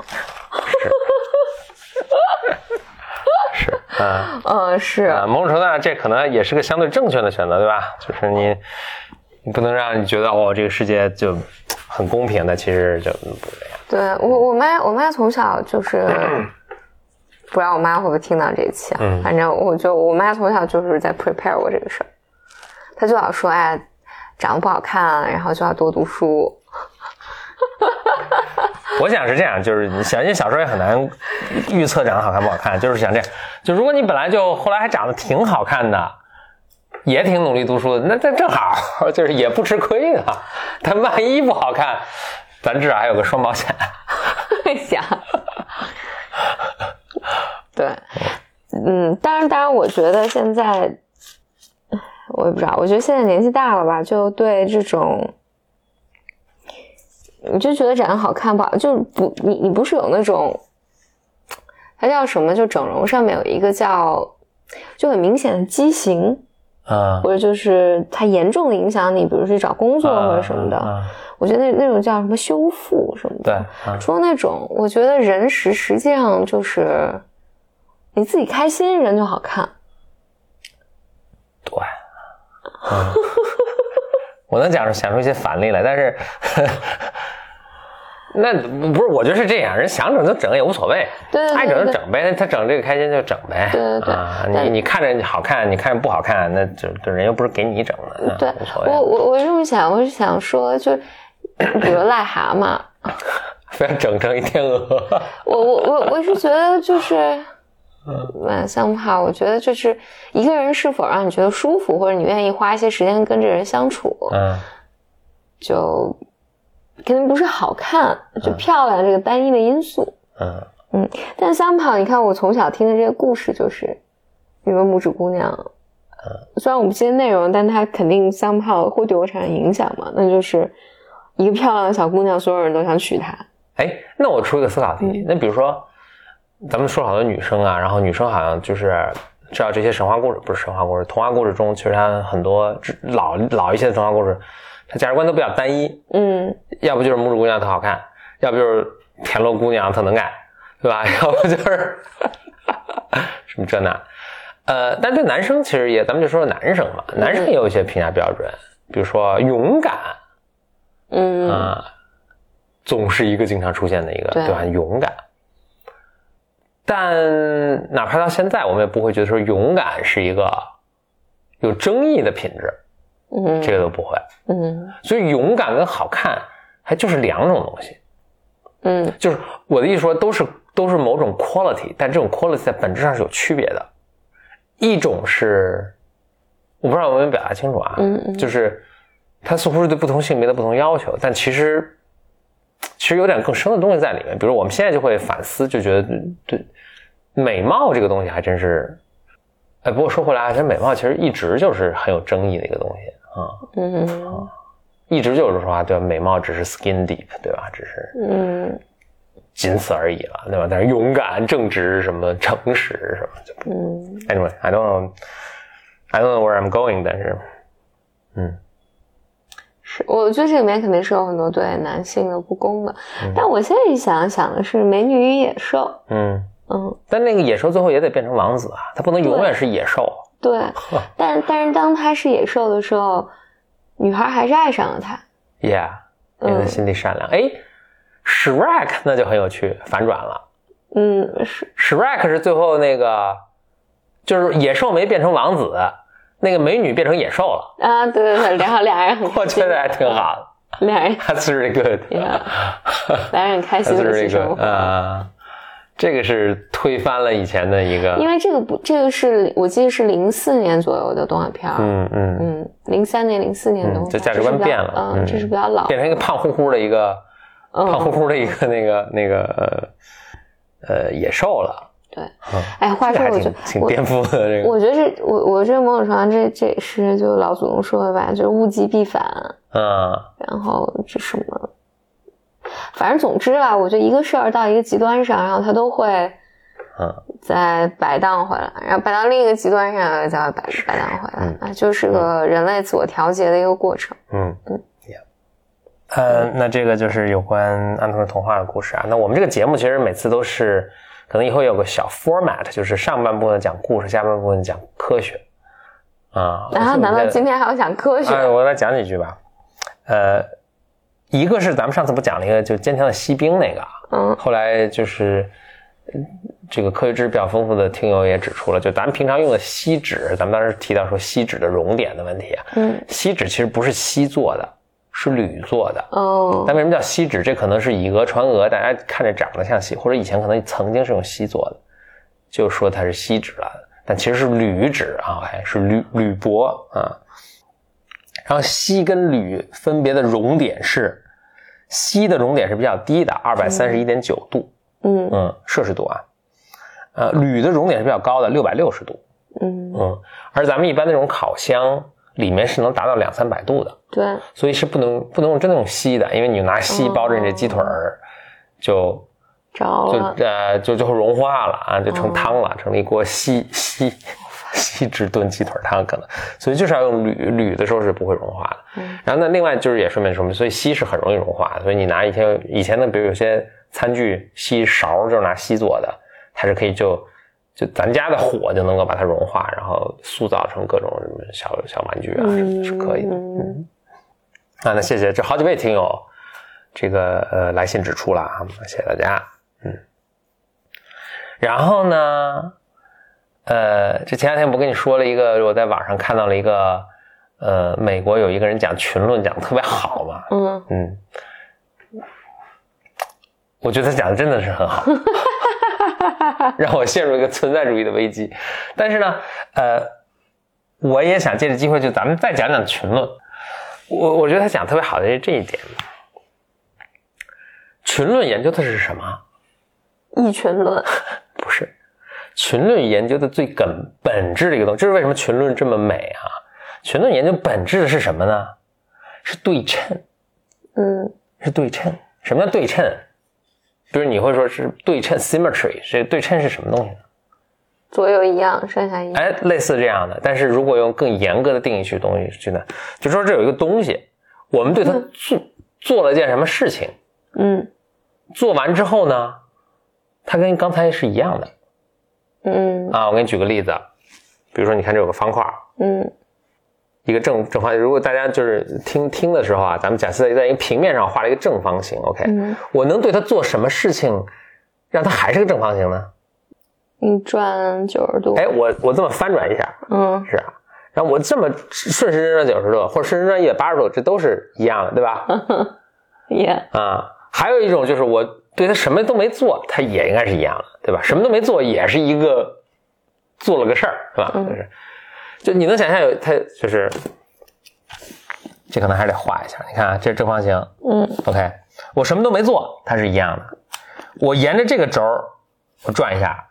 是，啊。嗯是，啊，某种程度上，这可能也是个相对正确的选择，对吧？就是你，你不能让你觉得哦，这个世界就很公平的，其实就不这样。对我我妈我妈从小就是，不知道我妈会不会听到这一期啊？嗯反正我就我妈从小就是在 prepare 我这个事儿，她就老说哎，长得不好看，然后就要多读书。我想是这样，就是你想，因为小时候也很难预测长得好看不好看，就是想这样。就如果你本来就后来还长得挺好看的，也挺努力读书的，那这正好 就是也不吃亏的。但万一不好看，咱至少还有个双保险。对，嗯，当然，当然，我觉得现在，我也不知道，我觉得现在年纪大了吧，就对这种，你就觉得长得好看不好，就是不，你你不是有那种，它叫什么？就整容上面有一个叫，就很明显的畸形，嗯，或者就是它严重的影响你，比如去找工作或者什么的。我觉得那那种叫什么修复什么的。对，嗯除了那种，我觉得人实实际上就是你自己开心，人就好看。对，嗯，我能讲出想出一些反例来，但是那不是，我觉得是这样，人想整就整也无所谓，对对对爱整就整呗，他整这个开心就整呗，对对对啊，你你看着好看，你看着不好看，那就这人又不是给你整的，那对无所谓，我我我这么想，我是想说，就比如癞蛤蟆，非要整成一天鹅，我我我我是觉得就是，嗯，像哈，我觉得就是一个人是否让你觉得舒服，或者你愿意花一些时间跟这人相处，嗯。就肯定不是好看，就漂亮这个单一的因素。嗯嗯但三跑，你看我从小听的这些故事，就是语文拇指姑娘。虽然我不记得内容，但它肯定三炮会对我产生影响嘛。那就是一个漂亮的小姑娘，所有人都想娶她。哎，那我出一个思考嗯题，那比如说，咱们说好多女生啊，然后女生好像就是知道这些神话故事，不是神话故事，童话故事中，其实它很多老老一些的童话故事，它价值观都比较单一，嗯，要不就是拇指姑娘特好看，要不就是田螺姑娘特能干，对吧？要不就是 什么这那，呃，但对男生其实也，咱们就说说男生嘛，男生也有一些评价标准，比如说勇敢。嗯，啊、总是一个经常出现的一个，对。对吧？勇敢。但哪怕到现在，我们也不会觉得说勇敢是一个有争议的品质，嗯，这个都不会。嗯所以勇敢跟好看还就是两种东西。嗯就是我的意思说，都是都是某种 quality，但这种 quality 在本质上是有区别的。一种是我不知道我有没有表达清楚啊，嗯嗯就是它似乎是对不同性别的不同要求，但其实其实有点更深的东西在里面。比如我们现在就会反思，就觉得对美貌这个东西还真是，哎，不过说回来，其实美貌其实一直就是很有争议的一个东西啊。嗯一直就是说啊，对吧？美貌只是 skin deep，对吧？只是嗯仅此而已了，对吧？但是勇敢、正直、什么诚实什么就嗯，，anyway，I don't know，I don't know where I'm going，但是，嗯是，我觉得这里面肯定是有很多对男性的不公的。嗯但我现在一想，想的是《美女与野兽》。嗯，嗯，但那个野兽最后也得变成王子啊，他不能永远是野兽。对。但但是当他是野兽的时候，女孩还是爱上了他。Yeah，因为他嗯心地善良。哎，Shrek 那就很有趣，反转了。嗯，是，Shrek 是最后那个，就是野兽没变成王子，那个美女变成野兽了，啊，对对对，然后俩人很 我觉得还挺好的。俩人 That's really good. Yeah 俩人很开心的一 really 起生 good. 活。啊，这个是推翻了以前的一个，因为这个不，这个是我记得是零四年左右的动画片儿，嗯嗯，嗯，零三年、零四年的动画片，这价值观变了，嗯，这是比较老，变成一个胖乎乎的一个嗯。胖乎乎的一个那个那个呃呃野兽了。对。哎，话说我觉得挺挺颠覆的这个，我觉得这我我觉得某种程度上这这也是就老祖宗说的吧，就是物极必反，嗯然后这什么，反正总之吧，我觉得一个事儿到一个极端上，然后它都会嗯再摆荡回来，然后摆到另一个极端上，又再摆摆荡回来，啊，就是个人类自我调节的一个过程。嗯嗯，Yeah。呃，那这个就是有关安徒生童话的故事啊。那我们这个节目其实每次都是，可能以后有个小 format，就是上半部分讲故事，下半部分讲科学啊。然后难道今天？天还要讲科学？哎，我来讲几句吧。呃，一个是咱们上次不讲了一个，就坚强的锡兵那个啊，嗯后来就是嗯这个科学知识比较丰富的听友也指出了，就咱们平常用的锡纸，咱们当时提到说锡纸的熔点的问题啊，嗯，锡纸其实不是锡做的，是铝做的。哦但为什么叫锡纸？这可能是以讹传讹，大家看着长得像锡，或者以前可能曾经是用锡做的，就说它是锡纸了，但其实是铝纸啊，还是铝铝箔啊。然后锡跟铝分别的熔点是，锡的熔点是比较低的，二百三十一点九度，嗯嗯，摄氏度啊。呃，铝的熔点是比较高的，六百六十度，嗯，嗯，而咱们一般那种烤箱里面是能达到两三百度的，对，所以是不能不能用真的用锡的，因为你拿锡包着你这鸡腿儿，就着就了。呃就就会融化了啊，就成汤了，成了一锅锡锡锡纸炖鸡腿汤可能，所以就是要用铝铝的时候是不会融化的。嗯然后呢，另外就是也顺便说明，所以锡是很容易融化的，所以你拿一些以前的，比如有些餐具锡勺就是拿锡做的，它是可以就。就咱家的火就能够把它融化，然后塑造成各种什么小小玩具啊，嗯是可以的。嗯啊，那谢谢这好几位听友，这个呃来信指出了啊，谢谢大家，嗯。然后呢，呃，这前两天不跟你说了一个，我在网上看到了一个，呃，美国有一个人讲群论讲的特别好嘛，嗯嗯，我觉得他讲的真的是很好，让我陷入一个存在主义的危机。但是呢，呃，我也想借着机会，就咱们再讲讲群论。我我觉得他讲得特别好的是这一点，群论研究的是什么？一群论。不是，群论研究的最根本质的一个东西，这是为什么群论这么美啊？群论研究本质的是什么呢？是对称，嗯是对称。什么叫对称？比如你会说是对称 （symmetry），这对称是什么东西呢？左右一样，上下一样。哎，类似这样的。但是如果用更严格的定义去东西去呢，就说这有一个东西，我们对它做做了件什么事情，嗯做完之后呢，它跟刚才是一样的嗯啊。我给你举个例子，比如说你看这有个方块，嗯一个正正方形。如果大家就是听听的时候啊，咱们假设在一个平面上画了一个正方形，OK，、嗯，我能对它做什么事情，让它还是个正方形呢？你转九十度。哎，我我这么翻转一下，嗯是啊，然后我这么顺时针转九十度，或者顺时针转一百八十度，这都是一样的，对吧？也啊，还有一种就是我对他什么都没做，他也应该是一样的，对吧？什么都没做也是一个做了个事儿，是吧？就是，就你能想象有他就是，这可能还是得画一下。你看啊，这是正方形嗯，OK，我什么都没做，它是一样的。我沿着这个轴我转一下，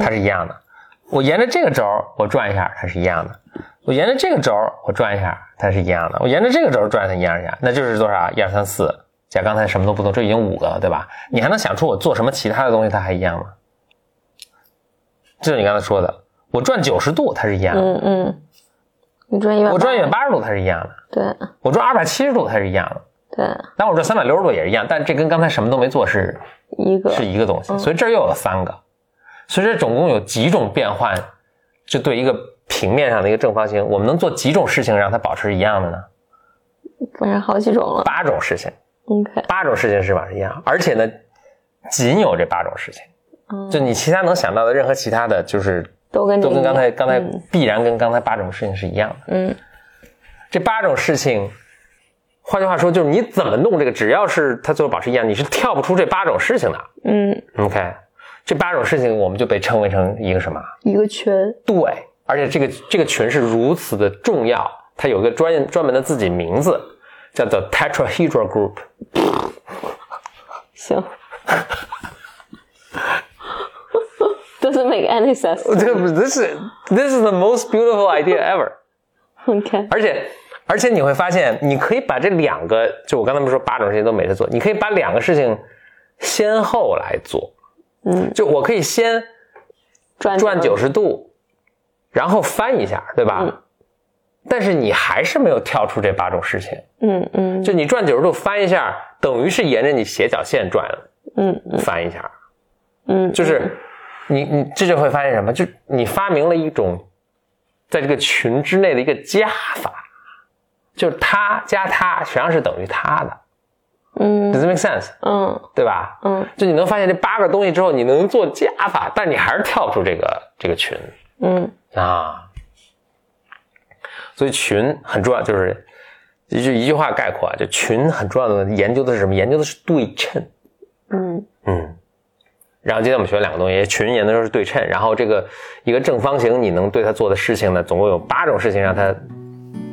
它是一样的。我沿着这个轴我转一下，它是一样的。我沿着这个轴我转一下，它是一样的。我沿着这个轴儿转它一样一样，那就是多少？一二三四，加刚才什么都不动，这已经五个了，对吧？你还能想出我做什么其他的东西它还一样吗？就是你刚才说的，我转九十度它是一样的，嗯嗯，你转一百，我转一百八十度它是一样的，对我转二百七十度它是一样的，对，但我转三百六十度也是一样，但这跟刚才什么都没做是一个是一个东西，所以这儿又有三个，所以这总共有几种变换，就对一个平面上的一个正方形，我们能做几种事情让它保持一样的呢？反正好几种了。八种事情，OK，八种事情是保持一样，而且呢，仅有这八种事情，嗯。就你其他能想到的任何其他的，就是都跟都跟刚才刚才嗯。必然跟刚才八种事情是一样的。嗯这八种事情换句话说，就是你怎么弄这个，只要是它最后保持一样，你是跳不出这八种事情的。嗯，OK，这八种事情我们就被称为成一个什么？一个群，对，而且这个这个群是如此的重要，它有一个专专门的自己名字，叫做 tetrahedral group。行。Doesn't make any sense. 这不，this is this is the most beautiful idea ever。OK，而且而且你会发现，你可以把这两个，就我刚才不是说八种事情都没得做，你可以把两个事情先后来做。嗯，就我可以先转转九十度，然后翻一下，对吧？嗯但是你还是没有跳出这八种事情。嗯嗯就你转九十度翻一下，等于是沿着你斜角线转嗯翻一下，嗯，就是你你这就会发现什么？就你发明了一种在这个群之内的一个加法，就是它加它实际上是等于它的嗯，Does it make sense？嗯对吧？嗯就你能发现这八个东西之后，你能做加法，但你还是跳不出这个这个群嗯啊。所以群很重要，就是一句一句话概括啊，就群很重要的研究的是什么？研究的是对称。嗯嗯，然后今天我们学了两个东西，群研究的是对称，然后这个一个正方形，你能对它做的事情呢，总共有八种事情让它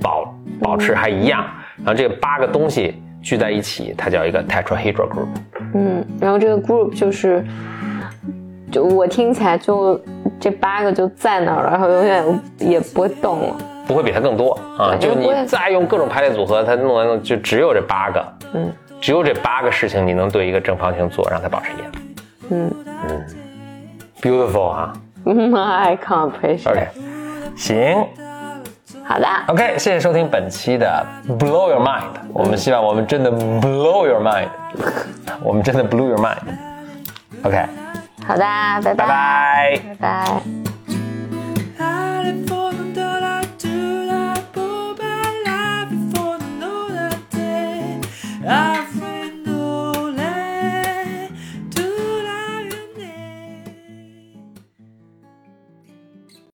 保保持还一样，然后这个八个东西聚在一起，它叫一个 tetrahedral group。嗯，然后这个 group 就是，就我听起来就这八个就在那儿了，然后永远也不会动了。不会比它更多啊！就你再用各种排列组合，它弄完了就只有这八个，嗯只有这八个事情你能对一个正方形做，让它保持一样。嗯嗯 Beautiful 啊 My can't appreciate。！OK，行好的，，OK，谢谢收听本期的 Blow Your Mind。我们希望我们真的 Blow Your Mind，我们真的 Blow Your Mind。OK，好的，拜拜拜。拜拜。